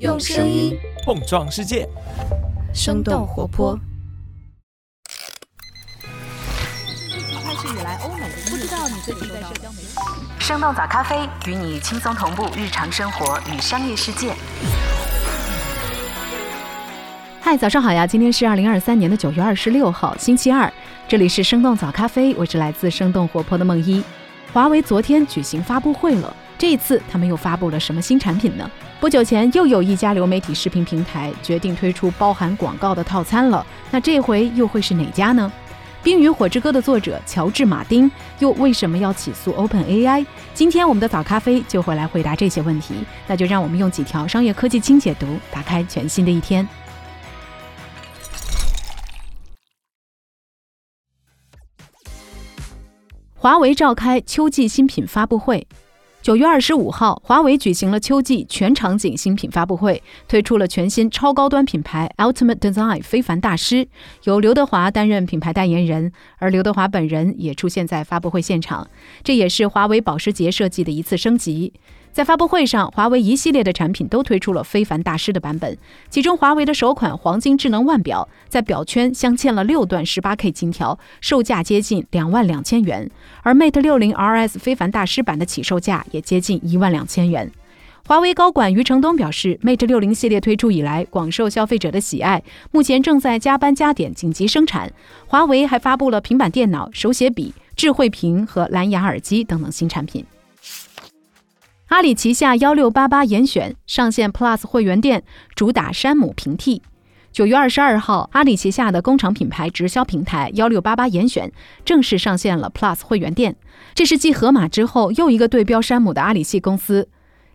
用声音碰撞世界，生动活泼。开始以来，欧美不知道你最近在社交媒体。生动早咖啡与你轻松同步日常生活与商业世界。嗨，早上好呀！今天是二零二三年的九月二十六号，星期二。这里是生动早咖啡，我是来自生动活泼的梦一。华为昨天举行发布会了，这一次他们又发布了什么新产品呢？不久前又有一家流媒体视频平台决定推出包含广告的套餐了，那这回又会是哪家呢？《冰与火之歌》的作者乔治·马丁又为什么要起诉 OpenAI？今天我们的早咖啡就会来回答这些问题，那就让我们用几条商业科技轻解读，打开全新的一天。华为召开秋季新品发布会。九月二十五号，华为举行了秋季全场景新品发布会，推出了全新超高端品牌 Ultimate Design 非凡大师，由刘德华担任品牌代言人，而刘德华本人也出现在发布会现场。这也是华为保时捷设计的一次升级。在发布会上，华为一系列的产品都推出了非凡大师的版本。其中，华为的首款黄金智能腕表，在表圈镶嵌了六段 18K 金条，售价接近两万两千元。而 Mate 60 RS 非凡大师版的起售价也接近一万两千元。华为高管余承东表示，Mate 60系列推出以来广受消费者的喜爱，目前正在加班加点紧急生产。华为还发布了平板电脑、手写笔、智慧屏和蓝牙耳机等等新产品。阿里旗下幺六八八严选上线 Plus 会员店，主打山姆平替。九月二十二号，阿里旗下的工厂品牌直销平台幺六八八严选正式上线了 Plus 会员店。这是继盒马之后又一个对标山姆的阿里系公司。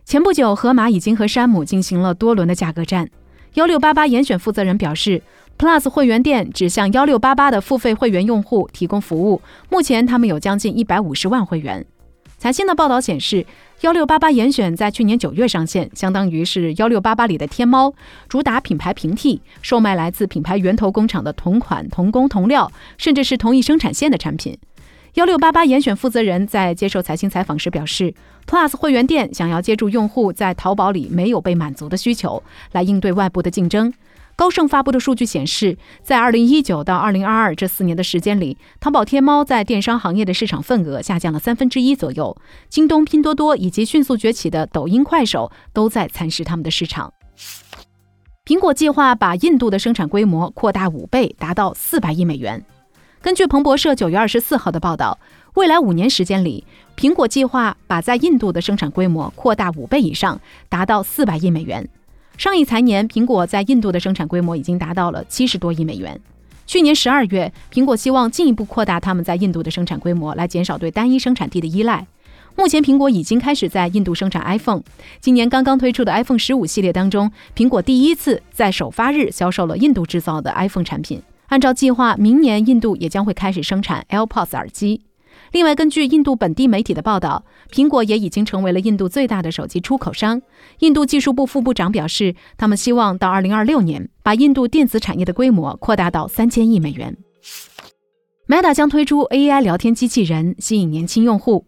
前不久，盒马已经和山姆进行了多轮的价格战。幺六八八严选负责人表示，Plus 会员店只向幺六八八的付费会员用户提供服务，目前他们有将近一百五十万会员。财新的报道显示，幺六八八严选在去年九月上线，相当于是幺六八八里的天猫，主打品牌平替，售卖来自品牌源头工厂的同款、同工、同料，甚至是同一生产线的产品。幺六八八严选负责人在接受财新采访时表示，Plus 会员店想要接住用户在淘宝里没有被满足的需求，来应对外部的竞争。高盛发布的数据显示，在二零一九到二零二二这四年的时间里，淘宝天猫在电商行业的市场份额下降了三分之一左右。京东、拼多多以及迅速崛起的抖音、快手都在蚕食他们的市场。苹果计划把印度的生产规模扩大五倍，达到四百亿美元。根据彭博社九月二十四号的报道，未来五年时间里，苹果计划把在印度的生产规模扩大五倍以上，达到四百亿美元。上一财年，苹果在印度的生产规模已经达到了七十多亿美元。去年十二月，苹果希望进一步扩大他们在印度的生产规模，来减少对单一生产地的依赖。目前，苹果已经开始在印度生产 iPhone。今年刚刚推出的 iPhone 十五系列当中，苹果第一次在首发日销售了印度制造的 iPhone 产品。按照计划，明年印度也将会开始生产 AirPods 耳机。另外，根据印度本地媒体的报道，苹果也已经成为了印度最大的手机出口商。印度技术部副部长表示，他们希望到2026年把印度电子产业的规模扩大到三千亿美元。Meta 将推出 AI 聊天机器人，吸引年轻用户。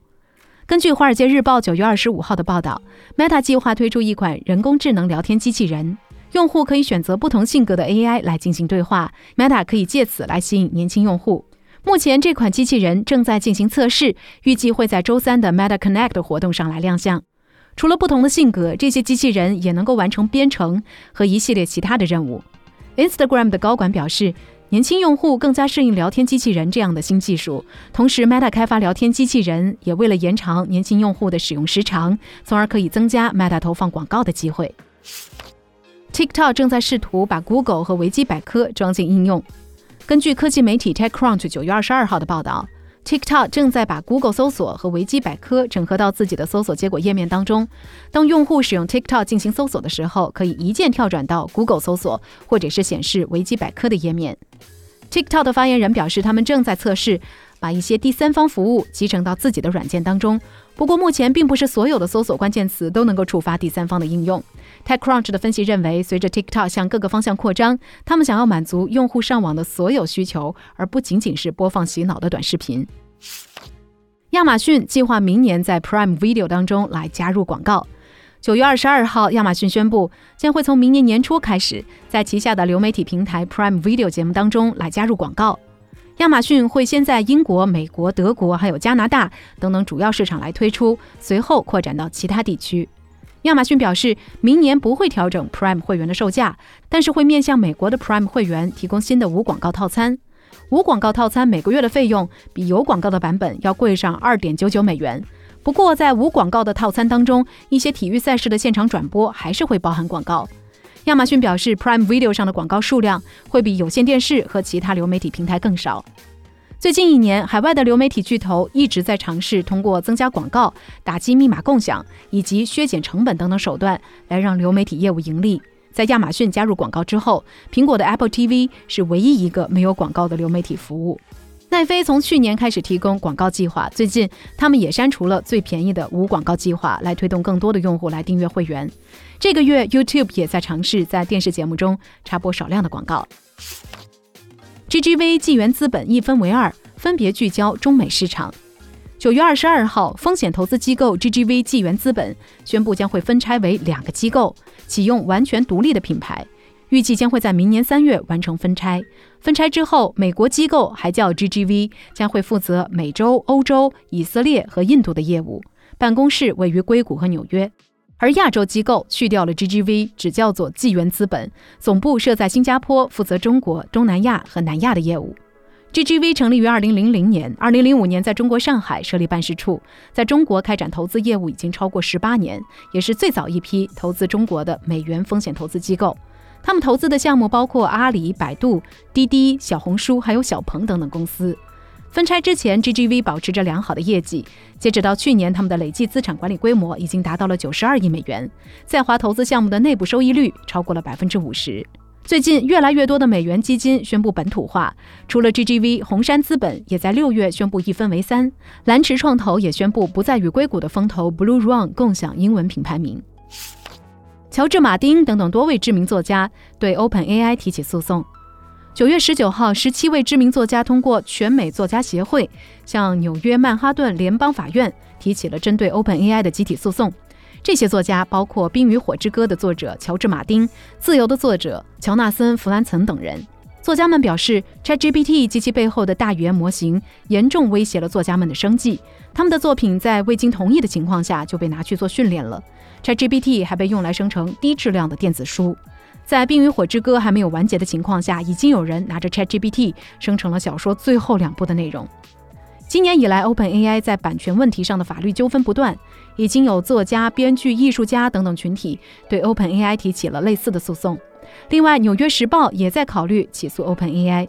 根据《华尔街日报》9月25号的报道，Meta 计划推出一款人工智能聊天机器人，用户可以选择不同性格的 AI 来进行对话，Meta 可以借此来吸引年轻用户。目前这款机器人正在进行测试，预计会在周三的 Meta Connect 活动上来亮相。除了不同的性格，这些机器人也能够完成编程和一系列其他的任务。Instagram 的高管表示，年轻用户更加适应聊天机器人这样的新技术。同时，Meta 开发聊天机器人也为了延长年轻用户的使用时长，从而可以增加 Meta 投放广告的机会。TikTok 正在试图把 Google 和维基百科装进应用。根据科技媒体 TechCrunch 九月二十二号的报道，TikTok 正在把 Google 搜索和维基百科整合到自己的搜索结果页面当中。当用户使用 TikTok 进行搜索的时候，可以一键跳转到 Google 搜索或者是显示维基百科的页面。TikTok 的发言人表示，他们正在测试把一些第三方服务集成到自己的软件当中。不过，目前并不是所有的搜索关键词都能够触发第三方的应用。TechCrunch 的分析认为，随着 TikTok 向各个方向扩张，他们想要满足用户上网的所有需求，而不仅仅是播放洗脑的短视频。亚马逊计划明年在 Prime Video 当中来加入广告。九月二十二号，亚马逊宣布将会从明年年初开始，在旗下的流媒体平台 Prime Video 节目当中来加入广告。亚马逊会先在英国、美国、德国还有加拿大等等主要市场来推出，随后扩展到其他地区。亚马逊表示，明年不会调整 Prime 会员的售价，但是会面向美国的 Prime 会员提供新的无广告套餐。无广告套餐每个月的费用比有广告的版本要贵上二点九九美元。不过，在无广告的套餐当中，一些体育赛事的现场转播还是会包含广告。亚马逊表示，Prime Video 上的广告数量会比有线电视和其他流媒体平台更少。最近一年，海外的流媒体巨头一直在尝试通过增加广告、打击密码共享以及削减成本等等手段来让流媒体业务盈利。在亚马逊加入广告之后，苹果的 Apple TV 是唯一一个没有广告的流媒体服务。奈飞从去年开始提供广告计划，最近他们也删除了最便宜的无广告计划，来推动更多的用户来订阅会员。这个月，YouTube 也在尝试在电视节目中插播少量的广告。GGV 纪元资本一分为二，分别聚焦中美市场。九月二十二号，风险投资机构 GGV 纪元资本宣布将会分拆为两个机构，启用完全独立的品牌，预计将会在明年三月完成分拆。分拆之后，美国机构还叫 GGV，将会负责美洲、欧洲、以色列和印度的业务，办公室位于硅谷和纽约。而亚洲机构去掉了 GGV，只叫做纪元资本，总部设在新加坡，负责中国、东南亚和南亚的业务。GGV 成立于2000年，2005年在中国上海设立办事处，在中国开展投资业务已经超过十八年，也是最早一批投资中国的美元风险投资机构。他们投资的项目包括阿里、百度、滴滴、小红书，还有小鹏等等公司。分拆之前，GGV 保持着良好的业绩。截止到去年，他们的累计资产管理规模已经达到了九十二亿美元，在华投资项目的内部收益率超过了百分之五十。最近，越来越多的美元基金宣布本土化，除了 GGV，红杉资本也在六月宣布一分为三，蓝驰创投也宣布不再与硅谷的风投 Blue Run 共享英文品牌名。乔治·马丁等等多位知名作家对 OpenAI 提起诉讼。九月十九号，十七位知名作家通过全美作家协会向纽约曼哈顿联邦法院提起了针对 OpenAI 的集体诉讼。这些作家包括《冰与火之歌》的作者乔治·马丁，《自由》的作者乔纳森·弗兰岑等人。作家们表示，ChatGPT 及其背后的大语言模型严重威胁了作家们的生计。他们的作品在未经同意的情况下就被拿去做训练了。ChatGPT 还被用来生成低质量的电子书。在《冰与火之歌》还没有完结的情况下，已经有人拿着 ChatGPT 生成了小说最后两部的内容。今年以来，OpenAI 在版权问题上的法律纠纷不断，已经有作家、编剧、艺术家等等群体对 OpenAI 提起了类似的诉讼。另外，《纽约时报》也在考虑起诉 OpenAI。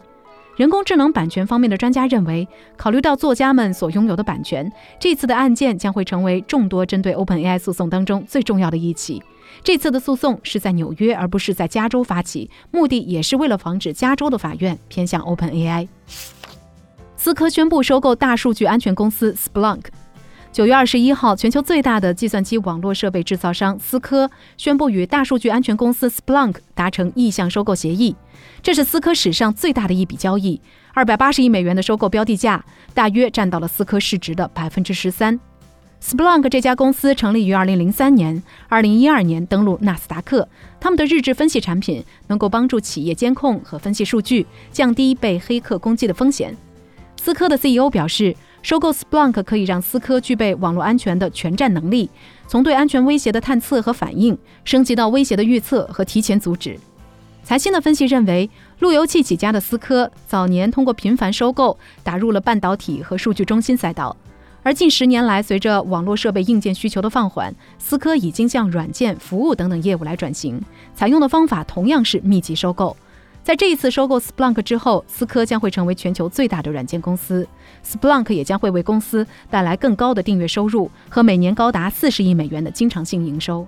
人工智能版权方面的专家认为，考虑到作家们所拥有的版权，这次的案件将会成为众多针对 OpenAI 诉讼当中最重要的一起。这次的诉讼是在纽约，而不是在加州发起，目的也是为了防止加州的法院偏向 OpenAI。思科宣布收购大数据安全公司 Splunk。九月二十一号，全球最大的计算机网络设备制造商思科宣布与大数据安全公司 Splunk 达成意向收购协议，这是思科史上最大的一笔交易，二百八十亿美元的收购标的价，大约占到了思科市值的百分之十三。Splunk 这家公司成立于2003年，2012年登陆纳斯达克。他们的日志分析产品能够帮助企业监控和分析数据，降低被黑客攻击的风险。思科的 CEO 表示，收购 Splunk 可以让思科具备网络安全的全站能力，从对安全威胁的探测和反应，升级到威胁的预测和提前阻止。财新的分析认为，路由器起家的思科早年通过频繁收购，打入了半导体和数据中心赛道。而近十年来，随着网络设备硬件需求的放缓，思科已经向软件、服务等等业务来转型，采用的方法同样是密集收购。在这一次收购 Splunk 之后，思科将会成为全球最大的软件公司，Splunk 也将会为公司带来更高的订阅收入和每年高达四十亿美元的经常性营收。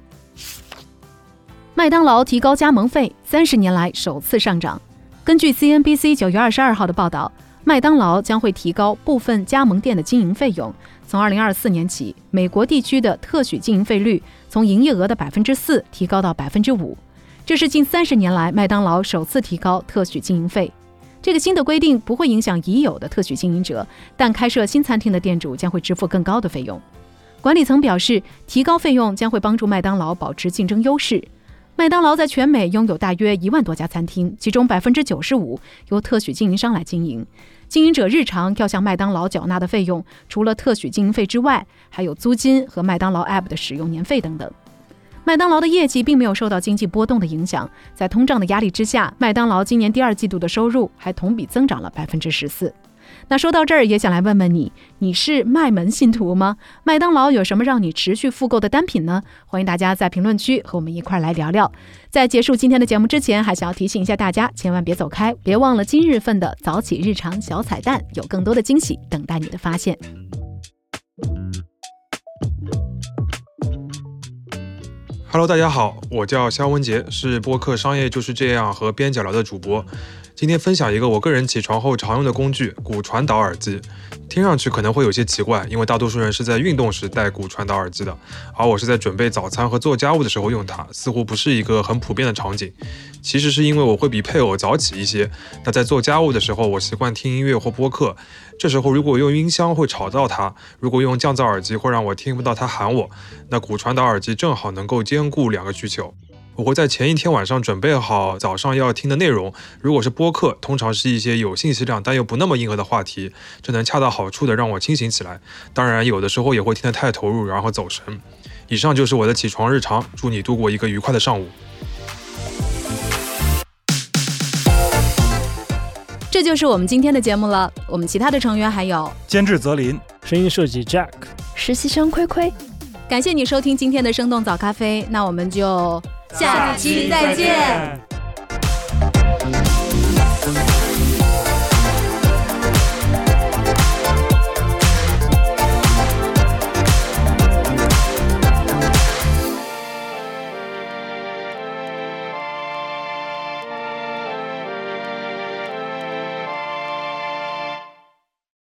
麦当劳提高加盟费，三十年来首次上涨。根据 CNBC 九月二十二号的报道。麦当劳将会提高部分加盟店的经营费用。从二零二四年起，美国地区的特许经营费率从营业额的百分之四提高到百分之五，这是近三十年来麦当劳首次提高特许经营费。这个新的规定不会影响已有的特许经营者，但开设新餐厅的店主将会支付更高的费用。管理层表示，提高费用将会帮助麦当劳保持竞争优势。麦当劳在全美拥有大约一万多家餐厅，其中百分之九十五由特许经营商来经营。经营者日常要向麦当劳缴纳的费用，除了特许经营费之外，还有租金和麦当劳 App 的使用年费等等。麦当劳的业绩并没有受到经济波动的影响，在通胀的压力之下，麦当劳今年第二季度的收入还同比增长了百分之十四。那说到这儿，也想来问问你，你是麦门信徒吗？麦当劳有什么让你持续复购的单品呢？欢迎大家在评论区和我们一块儿来聊聊。在结束今天的节目之前，还想要提醒一下大家，千万别走开，别忘了今日份的早起日常小彩蛋，有更多的惊喜等待你的发现。Hello，大家好，我叫肖文杰，是播客《商业就是这样》和边角聊的主播。今天分享一个我个人起床后常用的工具——骨传导耳机。听上去可能会有些奇怪，因为大多数人是在运动时戴骨传导耳机的，而我是在准备早餐和做家务的时候用它，似乎不是一个很普遍的场景。其实是因为我会比配偶早起一些，那在做家务的时候，我习惯听音乐或播客，这时候如果用音箱会吵到他，如果用降噪耳机会让我听不到他喊我，那骨传导耳机正好能够兼顾两个需求。我会在前一天晚上准备好早上要听的内容。如果是播客，通常是一些有信息量但又不那么硬核的话题，这能恰到好处的让我清醒起来。当然，有的时候也会听得太投入，然后走神。以上就是我的起床日常，祝你度过一个愉快的上午。这就是我们今天的节目了。我们其他的成员还有监制泽林，声音设计 Jack，实习生亏亏。感谢你收听今天的生动早咖啡，那我们就下期再见。